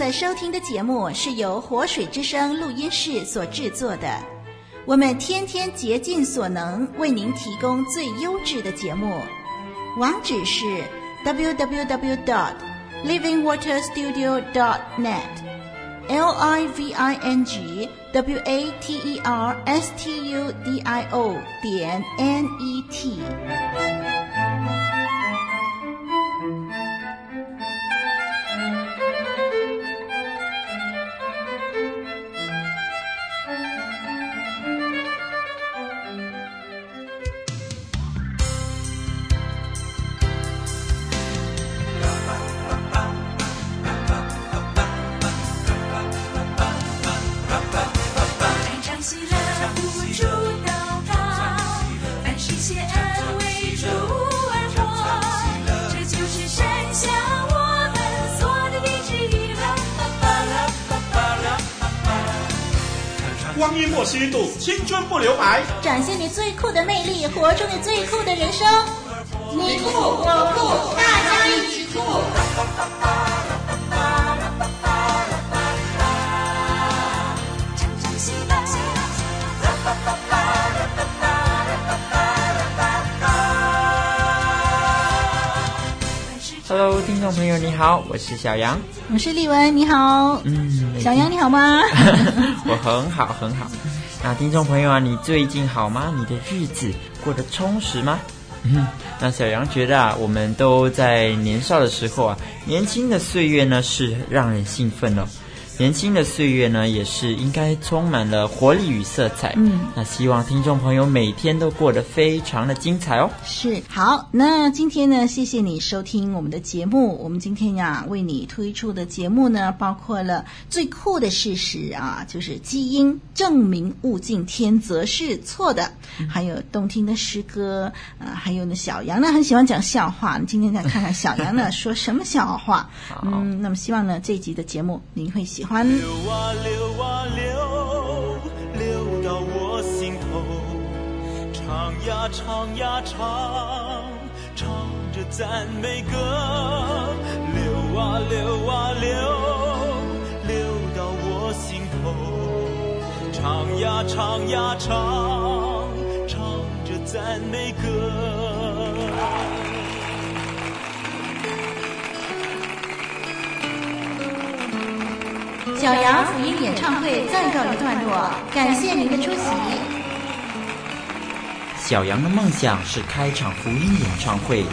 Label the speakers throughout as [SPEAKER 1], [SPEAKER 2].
[SPEAKER 1] 在收听的节目是由活水之声录音室所制作的。我们天天竭尽所能为您提供最优质的节目。网址是 www.dot.livingwaterstudio.dot.net，l i v i n g w a t e r s t u d i o 点 n e t。
[SPEAKER 2] 光阴莫虚度，青春不留白。
[SPEAKER 1] 展现你最酷的魅力，活出你最酷的人生。你酷我酷，大家一起酷。
[SPEAKER 3] Hello，听众朋友，你好，我是小杨，
[SPEAKER 1] 我是丽文，你好，
[SPEAKER 3] 嗯，
[SPEAKER 1] 小杨你好吗？
[SPEAKER 3] 我很好，很好。那听众朋友啊，你最近好吗？你的日子过得充实吗？嗯，那小杨觉得啊，我们都在年少的时候啊，年轻的岁月呢是让人兴奋哦。年轻的岁月呢，也是应该充满了活力与色彩。嗯，那希望听众朋友每天都过得非常的精彩哦。
[SPEAKER 1] 是，好，那今天呢，谢谢你收听我们的节目。我们今天呀，为你推出的节目呢，包括了最酷的事实啊，就是基因证明物竞天择是错的，嗯、还有动听的诗歌啊，还有呢，小杨呢很喜欢讲笑话。你今天再看看小杨呢说什么笑话。嗯，那么希望呢这一集的节目您会喜
[SPEAKER 4] 流啊流啊流，流到我心头，唱呀唱呀唱，唱着赞美歌。流啊流啊流，流到我心头，唱呀唱呀唱，唱着赞美歌。
[SPEAKER 1] 小杨福音演唱会暂告一段落，感谢您的出席。
[SPEAKER 3] 小杨的梦想是开场福音演唱会，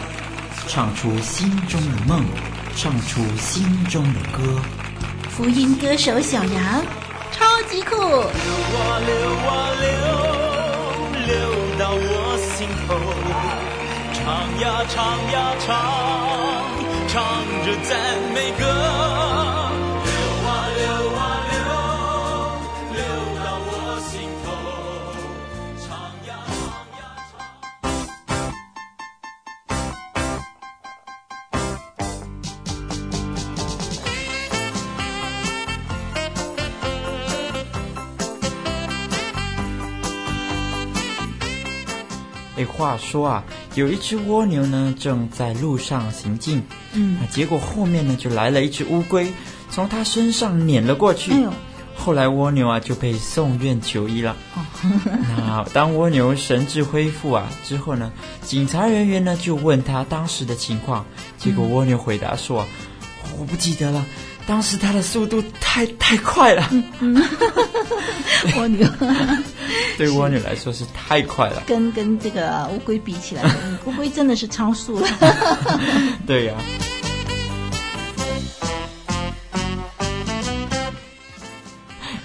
[SPEAKER 3] 唱出心中的梦，唱出心中的歌。
[SPEAKER 1] 福音歌手小杨，超级酷！流
[SPEAKER 4] 啊流啊流，流到我心头，唱呀唱呀唱，唱着赞美歌。
[SPEAKER 3] 哎，话说啊，有一只蜗牛呢，正在路上行进，嗯，结果后面呢就来了一只乌龟，从它身上碾了过去。哎呦！后来蜗牛啊就被送院求医了。哦，那当蜗牛神智恢复啊之后呢，警察人员呢就问他当时的情况，结果蜗牛回答说：“嗯，我不记得了。”当时他的速度太太快了，
[SPEAKER 1] 蜗牛
[SPEAKER 3] 对蜗牛来说是太快了，
[SPEAKER 1] 跟跟这个乌龟比起来，乌龟真的是超速了。
[SPEAKER 3] 对呀、啊。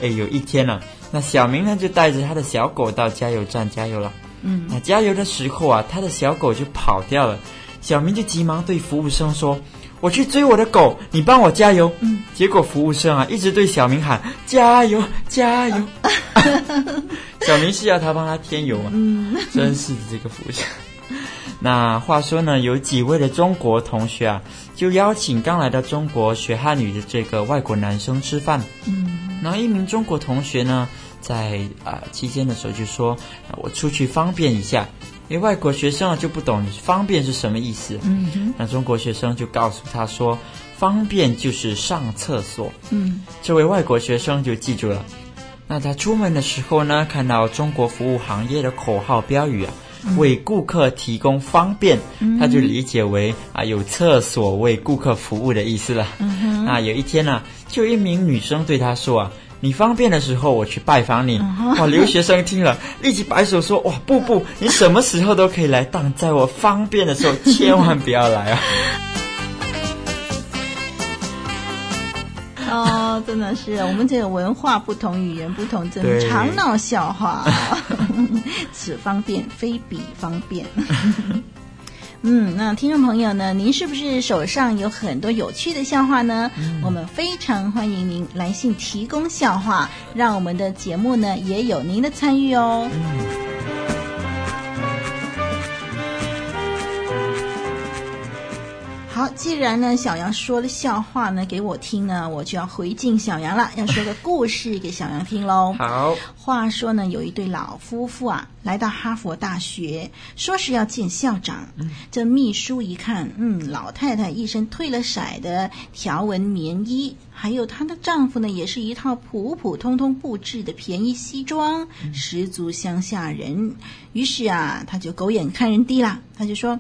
[SPEAKER 3] 哎，有一天呢、啊，那小明呢就带着他的小狗到加油站加油了。嗯，那加油的时候啊，他的小狗就跑掉了，小明就急忙对服务生说。我去追我的狗，你帮我加油。嗯，结果服务生啊一直对小明喊加油加油。小明是要他帮他添油啊。嗯，真是的这个服务生。那话说呢，有几位的中国同学啊，就邀请刚来到中国学汉语的这个外国男生吃饭。嗯，然后一名中国同学呢，在啊、呃、期间的时候就说：“我出去方便一下。”因为外国学生啊就不懂方便是什么意思。
[SPEAKER 1] 嗯哼，
[SPEAKER 3] 那中国学生就告诉他说，方便就是上厕所。
[SPEAKER 1] 嗯，
[SPEAKER 3] 这位外国学生就记住了。那他出门的时候呢，看到中国服务行业的口号标语啊，嗯、为顾客提供方便，嗯、他就理解为啊有厕所为顾客服务的意思了。嗯，那有一天呢、啊，就一名女生对他说啊。你方便的时候，我去拜访你。哇！留学生听了，立即摆手说：“哇，不不，你什么时候都可以来，但在我方便的时候，千万不要来啊！”
[SPEAKER 1] 哦，真的是，我们这个文化不同，语言不同，真的常闹笑话。此方便非彼方便。嗯，那听众朋友呢？您是不是手上有很多有趣的笑话呢？嗯、我们非常欢迎您来信提供笑话，让我们的节目呢也有您的参与哦。嗯好，既然呢，小杨说了笑话呢给我听呢，我就要回敬小杨了，要说个故事给小杨听喽。
[SPEAKER 3] 好，
[SPEAKER 1] 话说呢，有一对老夫妇啊，来到哈佛大学，说是要见校长。嗯，这秘书一看，嗯，老太太一身褪了色的条纹棉衣，还有她的丈夫呢，也是一套普普通通布置的便宜西装，十足乡下人。于是啊，他就狗眼看人低了，他就说。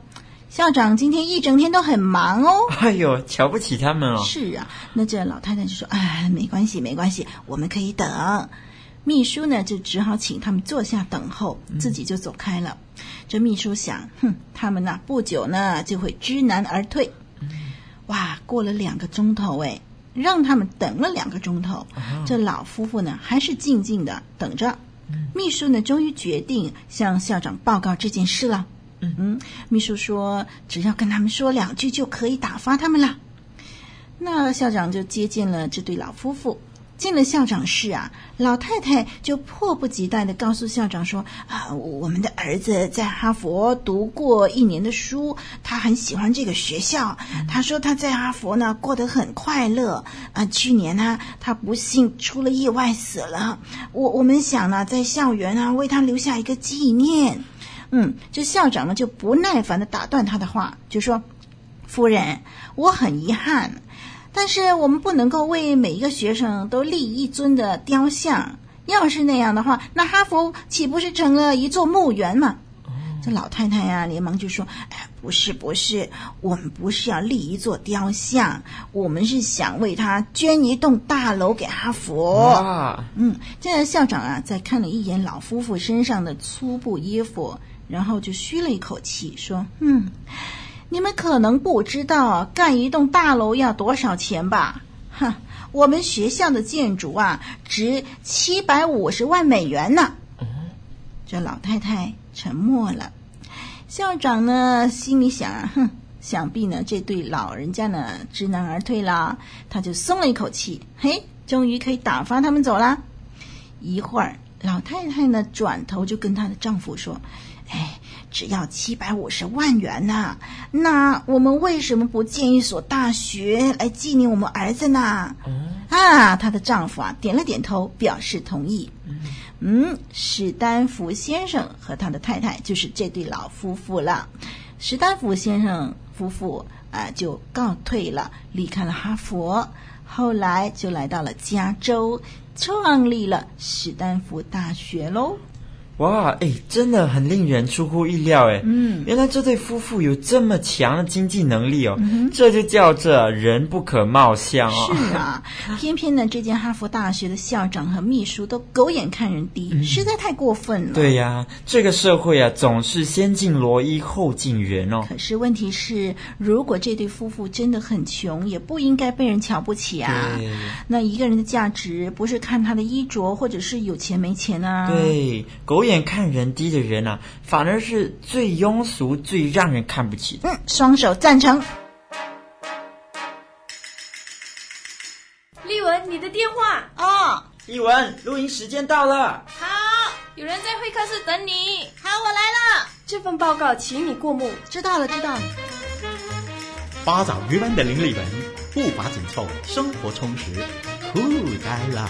[SPEAKER 1] 校长今天一整天都很忙哦。
[SPEAKER 3] 哎呦，瞧不起他们哦。
[SPEAKER 1] 是啊，那这老太太就说：“哎，没关系，没关系，我们可以等。”秘书呢，就只好请他们坐下等候，自己就走开了。嗯、这秘书想：“哼，他们呢，不久呢就会知难而退。嗯”哇，过了两个钟头，哎，让他们等了两个钟头。哦、这老夫妇呢，还是静静的等着。嗯、秘书呢，终于决定向校长报告这件事了。嗯，秘书说，只要跟他们说两句就可以打发他们了。那校长就接见了这对老夫妇。进了校长室啊，老太太就迫不及待地告诉校长说：“啊，我们的儿子在哈佛读过一年的书，他很喜欢这个学校。他说他在哈佛呢过得很快乐。啊，去年呢他不幸出了意外死了。我我们想呢在校园啊为他留下一个纪念。”嗯，这校长呢就不耐烦地打断他的话，就说：“夫人，我很遗憾，但是我们不能够为每一个学生都立一尊的雕像。要是那样的话，那哈佛岂不是成了一座墓园吗？”这老太太呀，连忙就说：“哎，不是，不是，我们不是要立一座雕像，我们是想为他捐一栋大楼给哈佛。
[SPEAKER 3] 哇”
[SPEAKER 1] 嗯，这校长啊，再看了一眼老夫妇身上的粗布衣服。然后就吁了一口气，说：“嗯，你们可能不知道盖一栋大楼要多少钱吧？哼，我们学校的建筑啊，值七百五十万美元呢。”这老太太沉默了。校长呢，心里想啊，哼，想必呢，这对老人家呢，知难而退了。他就松了一口气，嘿，终于可以打发他们走了。一会儿，老太太呢，转头就跟她的丈夫说。哎，只要七百五十万元呢，那我们为什么不建一所大学来纪念我们儿子呢？嗯、啊，她的丈夫啊点了点头，表示同意。嗯，嗯，史丹福先生和他的太太就是这对老夫妇了。史丹福先生夫妇啊、呃、就告退了，离开了哈佛，后来就来到了加州，创立了史丹福大学喽。
[SPEAKER 3] 哇，哎，真的很令人出乎意料，哎，
[SPEAKER 1] 嗯，
[SPEAKER 3] 原来这对夫妇有这么强的经济能力哦，嗯、这就叫这人不可貌相哦。
[SPEAKER 1] 是啊，偏偏呢，这间哈佛大学的校长和秘书都狗眼看人低，嗯、实在太过分了。
[SPEAKER 3] 对呀，这个社会啊，总是先敬罗衣后敬人哦。
[SPEAKER 1] 可是问题是，如果这对夫妇真的很穷，也不应该被人瞧不起啊。那一个人的价值不是看他的衣着，或者是有钱没钱啊。
[SPEAKER 3] 对，狗。狗眼看人低的人啊，反而是最庸俗、最让人看不起的。
[SPEAKER 1] 嗯，双手赞成。
[SPEAKER 5] 丽文，你的电话
[SPEAKER 1] 哦。
[SPEAKER 3] 丽文，录音时间到了。
[SPEAKER 5] 好，有人在会客室等你。
[SPEAKER 1] 好，我来了。
[SPEAKER 5] 这份报告，请你过目。
[SPEAKER 1] 知道了，知道了。
[SPEAKER 2] 八爪鱼般的林丽文，步伐紧凑，生活充实，酷呆了。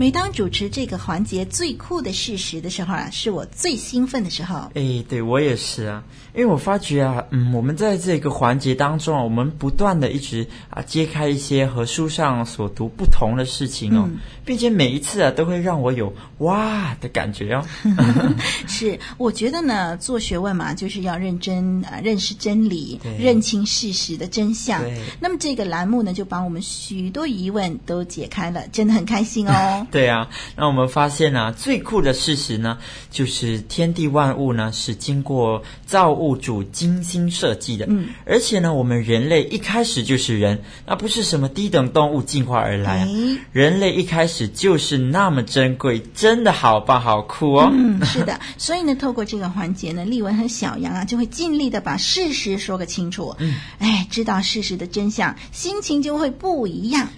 [SPEAKER 1] 每当主持这个环节最酷的事实的时候啊，是我最兴奋的时候。
[SPEAKER 3] 哎，对我也是啊，因为我发觉啊，嗯，我们在这个环节当中啊，我们不断的一直啊揭开一些和书上所读不同的事情哦，嗯、并且每一次啊都会让我有哇的感觉哦。
[SPEAKER 1] 是，我觉得呢，做学问嘛，就是要认真啊，认识真理，认清事实的真相。那么这个栏目呢，就把我们许多疑问都解开了，真的很开心哦。
[SPEAKER 3] 对啊，那我们发现呢、啊，最酷的事实呢，就是天地万物呢是经过造物主精心设计的。嗯，而且呢，我们人类一开始就是人，那不是什么低等动物进化而来人类一开始就是那么珍贵，真的好棒，好酷哦。
[SPEAKER 1] 嗯，是的。所以呢，透过这个环节呢，丽文和小杨啊，就会尽力的把事实说个清楚。嗯，哎，知道事实的真相，心情就会不一样。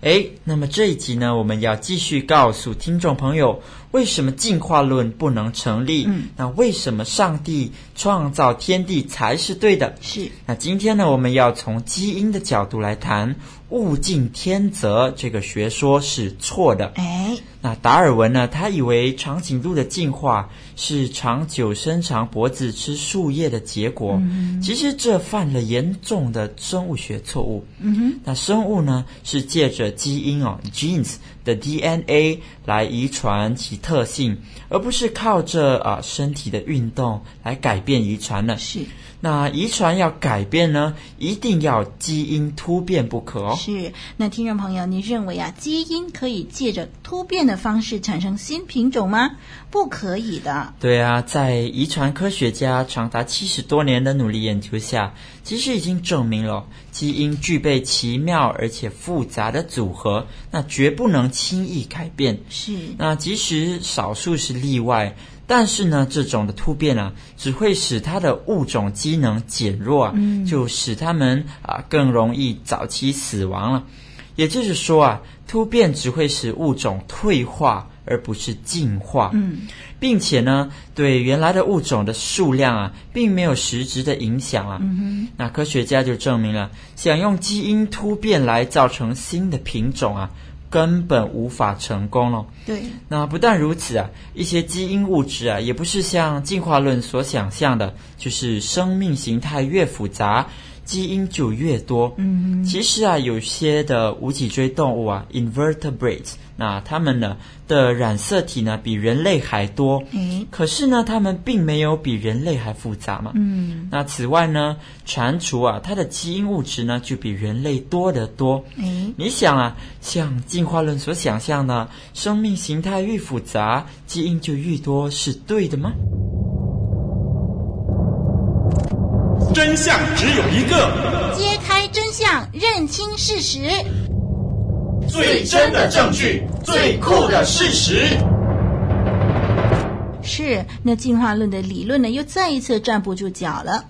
[SPEAKER 3] 哎，那么这一集呢，我们要继续告诉听众朋友，为什么进化论不能成立？嗯，那为什么上帝创造天地才是对的？
[SPEAKER 1] 是。
[SPEAKER 3] 那今天呢，我们要从基因的角度来谈。物竞天择这个学说是错的。哎，那达尔文呢？他以为长颈鹿的进化是长久伸长脖子吃树叶的结果。嗯，其实这犯了严重的生物学错误。嗯哼，那生物呢是借着基因哦，genes 的 DNA 来遗传其特性，而不是靠着啊身体的运动来改变遗传的。
[SPEAKER 1] 是。
[SPEAKER 3] 那遗传要改变呢，一定要基因突变不可哦。
[SPEAKER 1] 是，那听众朋友，你认为啊，基因可以借着突变的方式产生新品种吗？不可以的。
[SPEAKER 3] 对啊，在遗传科学家长达七十多年的努力研究下，其实已经证明了基因具备奇妙而且复杂的组合，那绝不能轻易改变。
[SPEAKER 1] 是，
[SPEAKER 3] 那即使少数是例外。但是呢，这种的突变啊，只会使它的物种机能减弱啊，嗯、就使它们啊更容易早期死亡了。也就是说啊，突变只会使物种退化，而不是进化。嗯，并且呢，对原来的物种的数量啊，并没有实质的影响啊。嗯，那科学家就证明了，想用基因突变来造成新的品种啊。根本无法成功了。
[SPEAKER 1] 对，
[SPEAKER 3] 那不但如此啊，一些基因物质啊，也不是像进化论所想象的，就是生命形态越复杂，基因就越多。嗯哼，其实啊，有些的无脊椎动物啊，invertebrates。那它们呢的染色体呢比人类还多，嗯可是呢，它们并没有比人类还复杂嘛。嗯，那此外呢，蟾蜍啊，它的基因物质呢就比人类多得多。嗯你想啊，像进化论所想象的，生命形态越复杂，基因就越多，是对的吗？
[SPEAKER 2] 真相只有一个，
[SPEAKER 1] 揭开真相，认清事实。
[SPEAKER 2] 最真的证据，最酷的事实。
[SPEAKER 1] 是，那进化论的理论呢，又再一次站不住脚了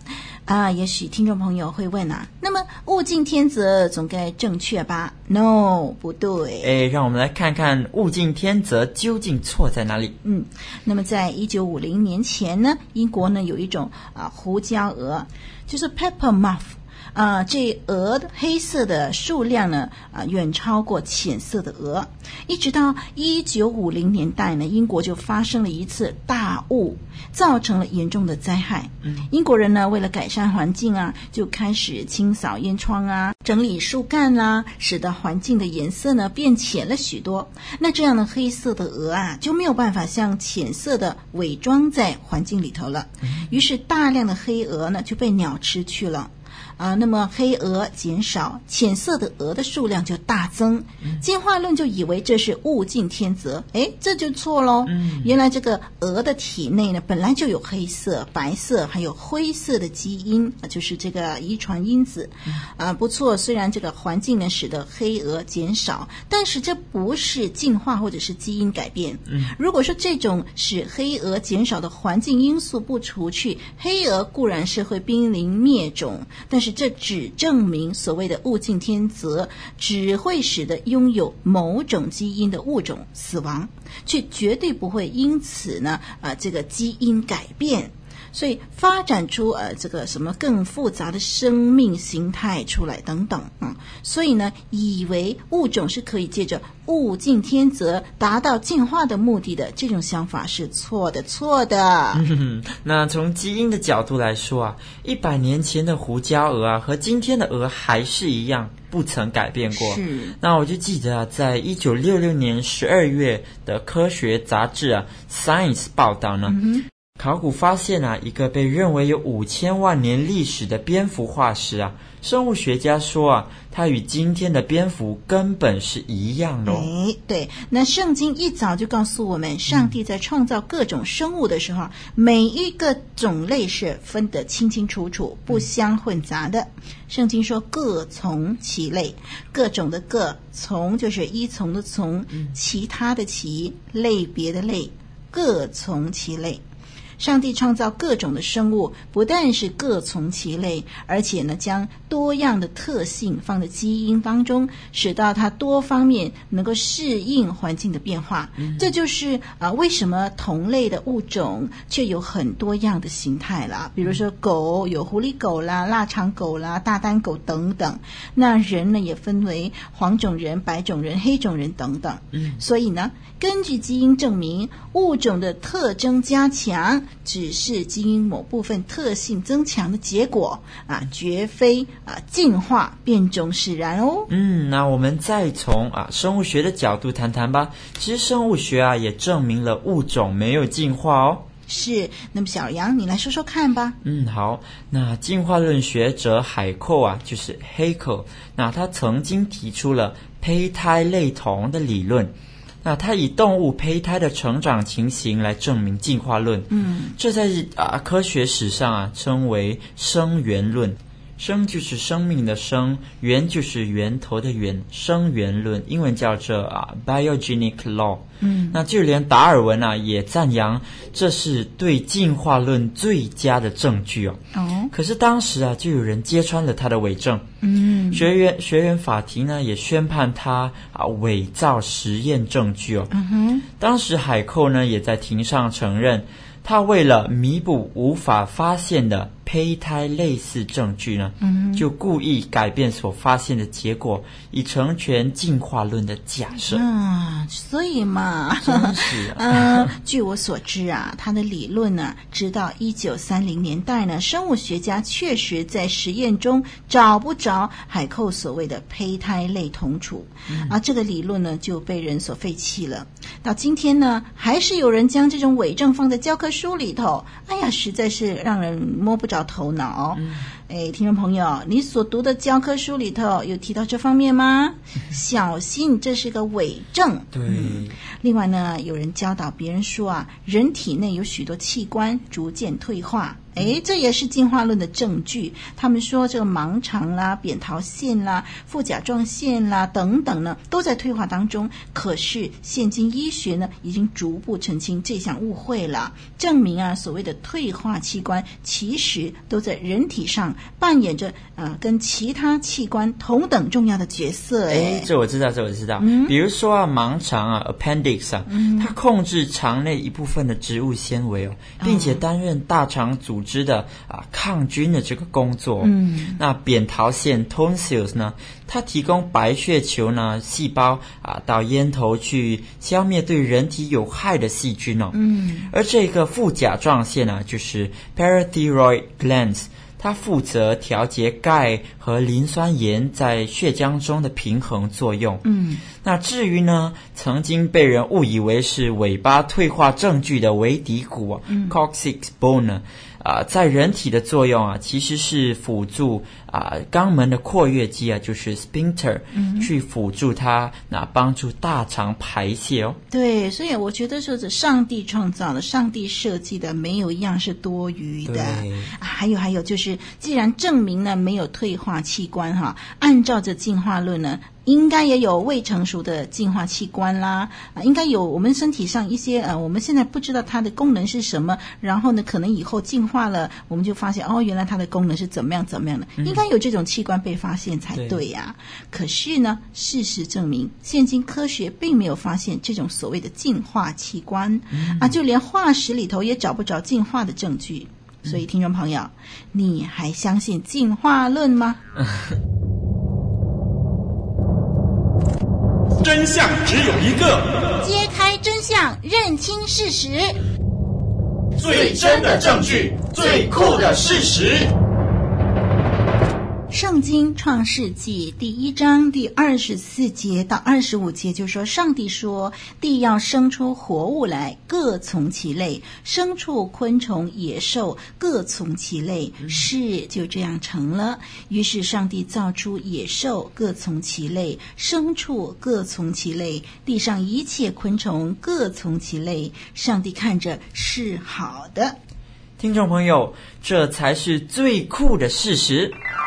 [SPEAKER 1] 啊！也许听众朋友会问啊，那么物竞天择总该正确吧？No，不对。
[SPEAKER 3] 哎，让我们来看看物竞天择究竟错在哪里？
[SPEAKER 1] 嗯，那么在一九五零年前呢，英国呢有一种啊胡椒蛾，就是 pepper muff。啊，这鹅黑色的数量呢，啊，远超过浅色的鹅。一直到一九五零年代呢，英国就发生了一次大雾，造成了严重的灾害。嗯，英国人呢，为了改善环境啊，就开始清扫烟囱啊，整理树干啦、啊，使得环境的颜色呢变浅了许多。那这样的黑色的鹅啊，就没有办法像浅色的伪装在环境里头了。于是大量的黑鹅呢就被鸟吃去了。啊，那么黑鹅减少，浅色的鹅的数量就大增。进化论就以为这是物竞天择，哎，这就错喽。原来这个鹅的体内呢，本来就有黑色、白色还有灰色的基因，就是这个遗传因子。啊，不错，虽然这个环境呢使得黑鹅减少，但是这不是进化或者是基因改变。如果说这种使黑鹅减少的环境因素不除去，黑鹅固然是会濒临灭种，但是这只证明所谓的物竞天择，只会使得拥有某种基因的物种死亡，却绝对不会因此呢，啊、这个基因改变。所以发展出呃这个什么更复杂的生命形态出来等等啊、嗯，所以呢，以为物种是可以借着物竞天择达到进化的目的的这种想法是错的，错的。
[SPEAKER 3] 嗯，那从基因的角度来说啊，一百年前的胡椒鹅啊和今天的鹅还是一样，不曾改变过。
[SPEAKER 1] 是。
[SPEAKER 3] 那我就记得啊，在一九六六年十二月的科学杂志啊《Science》报道呢。嗯考古发现啊，一个被认为有五千万年历史的蝙蝠化石啊，生物学家说啊，它与今天的蝙蝠根本是一样的。
[SPEAKER 1] 哎，对，那圣经一早就告诉我们，上帝在创造各种生物的时候，嗯、每一个种类是分得清清楚楚、不相混杂的。圣经说各从其类，各种的各从就是依从的从，其他的其类别的类，各从其类。上帝创造各种的生物，不但是各从其类，而且呢，将多样的特性放在基因当中，使到它多方面能够适应环境的变化。嗯、这就是啊、呃，为什么同类的物种却有很多样的形态了？比如说狗有狐狸狗啦、腊肠狗啦、大丹狗等等。那人呢，也分为黄种人、白种人、黑种人等等。嗯，所以呢，根据基因证明，物种的特征加强。只是基因某部分特性增强的结果啊，绝非啊进化变种使然哦。
[SPEAKER 3] 嗯，那我们再从啊生物学的角度谈谈吧。其实生物学啊也证明了物种没有进化哦。
[SPEAKER 1] 是，那么小杨你来说说看吧。
[SPEAKER 3] 嗯，好。那进化论学者海寇啊，就是 Haeckel，那他曾经提出了胚胎类同的理论。那他以动物胚胎的成长情形来证明进化论，嗯，这在啊科学史上啊称为生源论。生就是生命的生，源就是源头的源，生源论，英文叫做啊 biogenic law。嗯，那就连达尔文啊也赞扬这是对进化论最佳的证据哦。哦，可是当时啊就有人揭穿了他的伪证。嗯，学员学员法庭呢也宣判他啊伪造实验证据哦。嗯哼，当时海寇呢也在庭上承认。他为了弥补无法发现的胚胎类似证据呢，嗯，就故意改变所发现的结果，以成全进化论的假设。
[SPEAKER 1] 啊，所以嘛，
[SPEAKER 3] 真是啊。
[SPEAKER 1] 呃，据我所知啊，他的理论呢，直到一九三零年代呢，生物学家确实在实验中找不着海寇所谓的胚胎类同处，嗯，啊，这个理论呢就被人所废弃了。到今天呢，还是有人将这种伪证放在教科书里头，哎呀，实在是让人摸不着头脑。嗯哎，听众朋友，你所读的教科书里头有提到这方面吗？小心，这是个伪证。
[SPEAKER 3] 对、
[SPEAKER 1] 嗯。另外呢，有人教导别人说啊，人体内有许多器官逐渐退化，哎，这也是进化论的证据。他们说这个盲肠啦、扁桃腺啦、副甲状腺啦等等呢，都在退化当中。可是现今医学呢，已经逐步澄清这项误会了，证明啊，所谓的退化器官其实都在人体上。扮演着呃跟其他器官同等重要的角色。哎，
[SPEAKER 3] 这我知道，这我知道。嗯，比如说啊，盲肠啊，appendix 啊，嗯，它控制肠内一部分的植物纤维哦，并且担任大肠组织的啊抗菌的这个工作。嗯，那扁桃腺 tonsils 呢，它提供白血球呢细胞啊到咽头去消灭对人体有害的细菌哦。嗯，而这个副甲状腺呢，就是 parathyroid glands。它负责调节钙和磷酸盐在血浆中的平衡作用。嗯，那至于呢，曾经被人误以为是尾巴退化证据的尾骶骨，嗯，coccyx bone 呢，啊、呃，在人体的作用啊，其实是辅助啊、呃、肛门的括约肌啊，就是 sphincter、嗯、去辅助它，那帮助大肠排泄哦。
[SPEAKER 1] 对，所以我觉得说，这上帝创造的，上帝设计的，没有一样是多余的。啊，还有还有，就是既然证明了没有退化器官哈，按照这进化论呢。应该也有未成熟的进化器官啦，啊，应该有我们身体上一些呃，我们现在不知道它的功能是什么，然后呢，可能以后进化了，我们就发现哦，原来它的功能是怎么样怎么样的，应该有这种器官被发现才对呀。对。可是呢，事实证明，现今科学并没有发现这种所谓的进化器官，嗯、啊，就连化石里头也找不着进化的证据。所以，听众朋友，你还相信进化论吗？
[SPEAKER 2] 真相只有一个，
[SPEAKER 1] 揭开真相，认清事实，
[SPEAKER 2] 最真的证据，最酷的事实。
[SPEAKER 1] 圣经创世纪第一章第二十四节到二十五节就说，上帝说：“地要生出活物来，各从其类；牲畜、昆虫、野兽，各从其类。”是就这样成了。于是上帝造出野兽，各从其类；牲畜各从其类；地上一切昆虫各从其类。上帝看着是好的。
[SPEAKER 3] 听众朋友，这才是最酷的事实。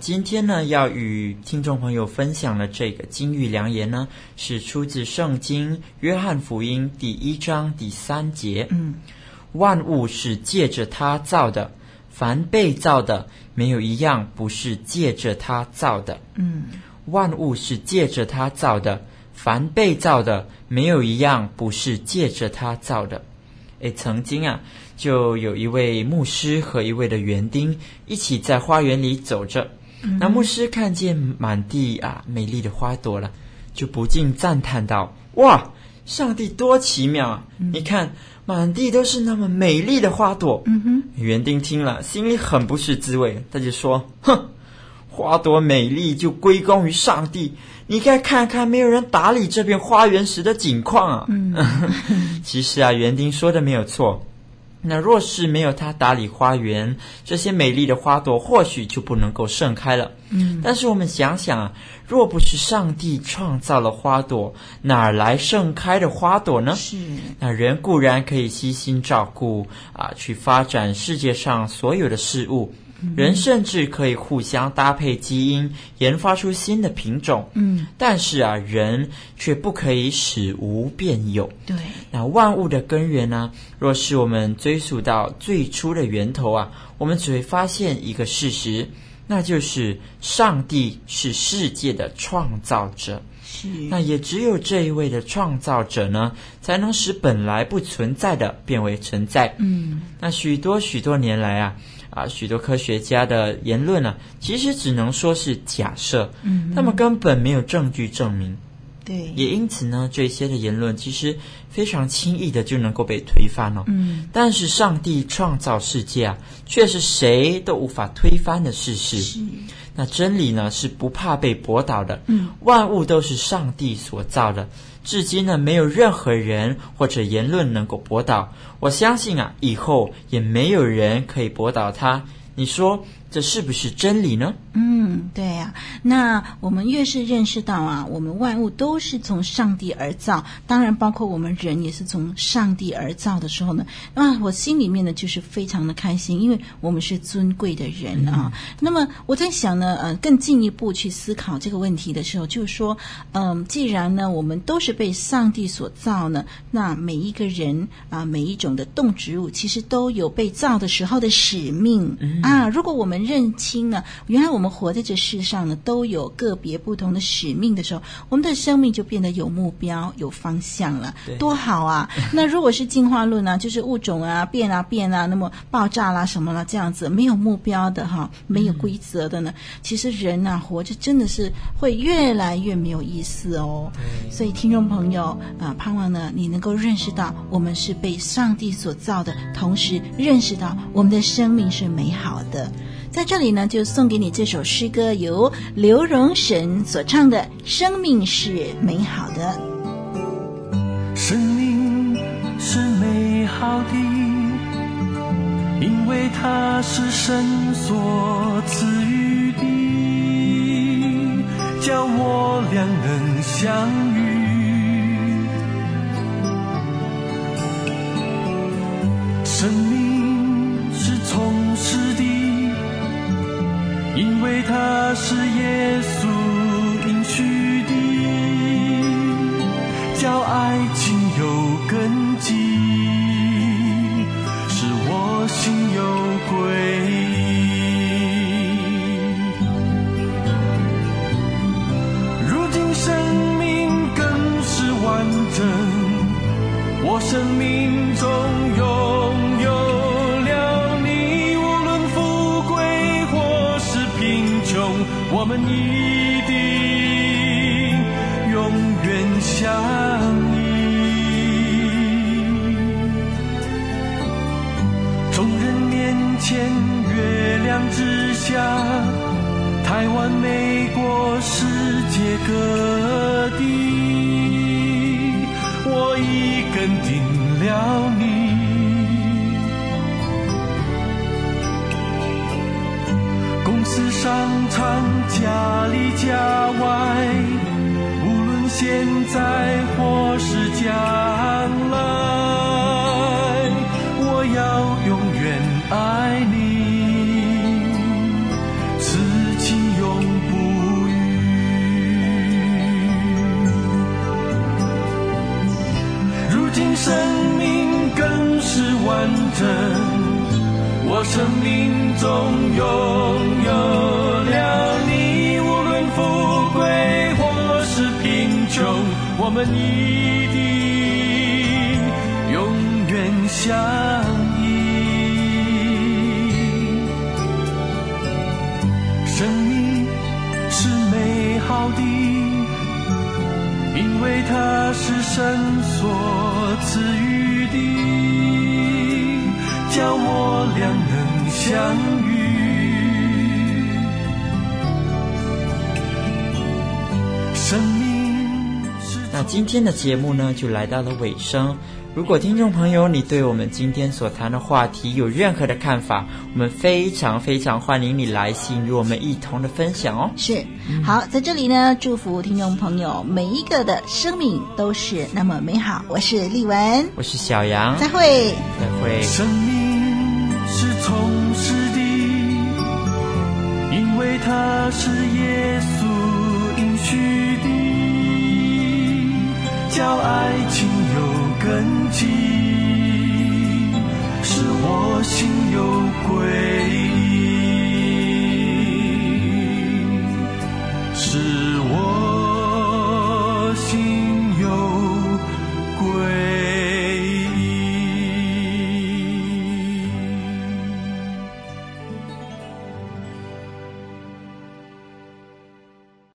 [SPEAKER 3] 今天呢，要与听众朋友分享的这个金玉良言呢，是出自圣经约翰福音第一章第三节。嗯，万物是借着他造的，凡被造的，没有一样不是借着他造的。嗯，万物是借着他造的，凡被造的，没有一样不是借着他造的。诶，曾经啊，就有一位牧师和一位的园丁一起在花园里走着。那牧师看见满地啊美丽的花朵了，就不禁赞叹道：“哇，上帝多奇妙啊！嗯、你看，满地都是那么美丽的花朵。”嗯哼，园丁听了，心里很不是滋味，他就说：“ 哼，花朵美丽就归功于上帝，你该看看没有人打理这片花园时的景况啊。嗯” 其实啊，园丁说的没有错。那若是没有他打理花园，这些美丽的花朵或许就不能够盛开了。嗯，但是我们想想啊，若不是上帝创造了花朵，哪儿来盛开的花朵呢？是。那人固然可以悉心照顾啊，去发展世界上所有的事物。人甚至可以互相搭配基因，研发出新的品种。嗯，但是啊，人却不可以使无变有。对，那万物的根源呢？若是我们追溯到最初的源头啊，我们只会发现一个事实，那就是上帝是世界的创造者。是，那也只有这一位的创造者呢，才能使本来不存在的变为存在。嗯，那许多许多年来啊。啊，许多科学家的言论呢、啊，其实只能说是假设，嗯，他们根本没有证据证明，对，也因此呢，这些的言论其实非常轻易的就能够被推翻了，嗯，但是上帝创造世界啊，却是谁都无法推翻的事实，是，那真理呢是不怕被驳倒的，嗯，万物都是上帝所造的。至今呢，没有任何人或者言论能够驳倒。我相信啊，以后也没有人可以驳倒他。你说这是不是真理呢？
[SPEAKER 1] 嗯，对呀、啊。那我们越是认识到啊，我们万物都是从上帝而造，当然包括我们人也是从上帝而造的时候呢，啊，我心里面呢就是非常的开心，因为我们是尊贵的人啊。嗯、那么我在想呢，呃，更进一步去思考这个问题的时候，就是说，嗯、呃，既然呢我们都是被上帝所造呢，那每一个人啊、呃，每一种的动植物，其实都有被造的时候的使命、嗯、啊。如果我们认清呢，原来我们活在这世上呢，都有个别不同的使命的时候，我们的生命就变得有目标、有方向了，多好啊！那如果是进化论呢、啊，就是物种啊变啊变啊，那么爆炸啦什么了这样子，没有目标的哈，没有规则的呢，嗯、其实人呐、啊、活着真的是会越来越没有意思哦。所以听众朋友啊、呃，盼望呢你能够认识到我们是被上帝所造的，同时认识到我们的生命是美好的。在这里呢，就送给你这首诗歌，由刘荣神所唱的《生命是美好的》。
[SPEAKER 6] 生命是美好的，因为它是神所赐予的，叫我俩能相遇。生命是充实。因为他是耶稣应许的，叫爱情有根基，使我心有归依。如今生命更是完整，我生命中各地，我已根定了你。公司、商场、家里家外，无论现在或是将来，我要永远爱我
[SPEAKER 3] 今天的节目呢，就来到了尾声。如果听众朋友你对我们今天所谈的话题有任何的看法，我们非常非常欢迎你来信与我们一同的分享哦。
[SPEAKER 1] 是，好，在这里呢，祝福听众朋友每一个的生命都是那么美好。我是丽文，
[SPEAKER 3] 我是小杨，
[SPEAKER 1] 再会，
[SPEAKER 3] 再会。
[SPEAKER 6] 生命是从。因为他是耶稣应许的，叫爱情有根基，使我心有归依。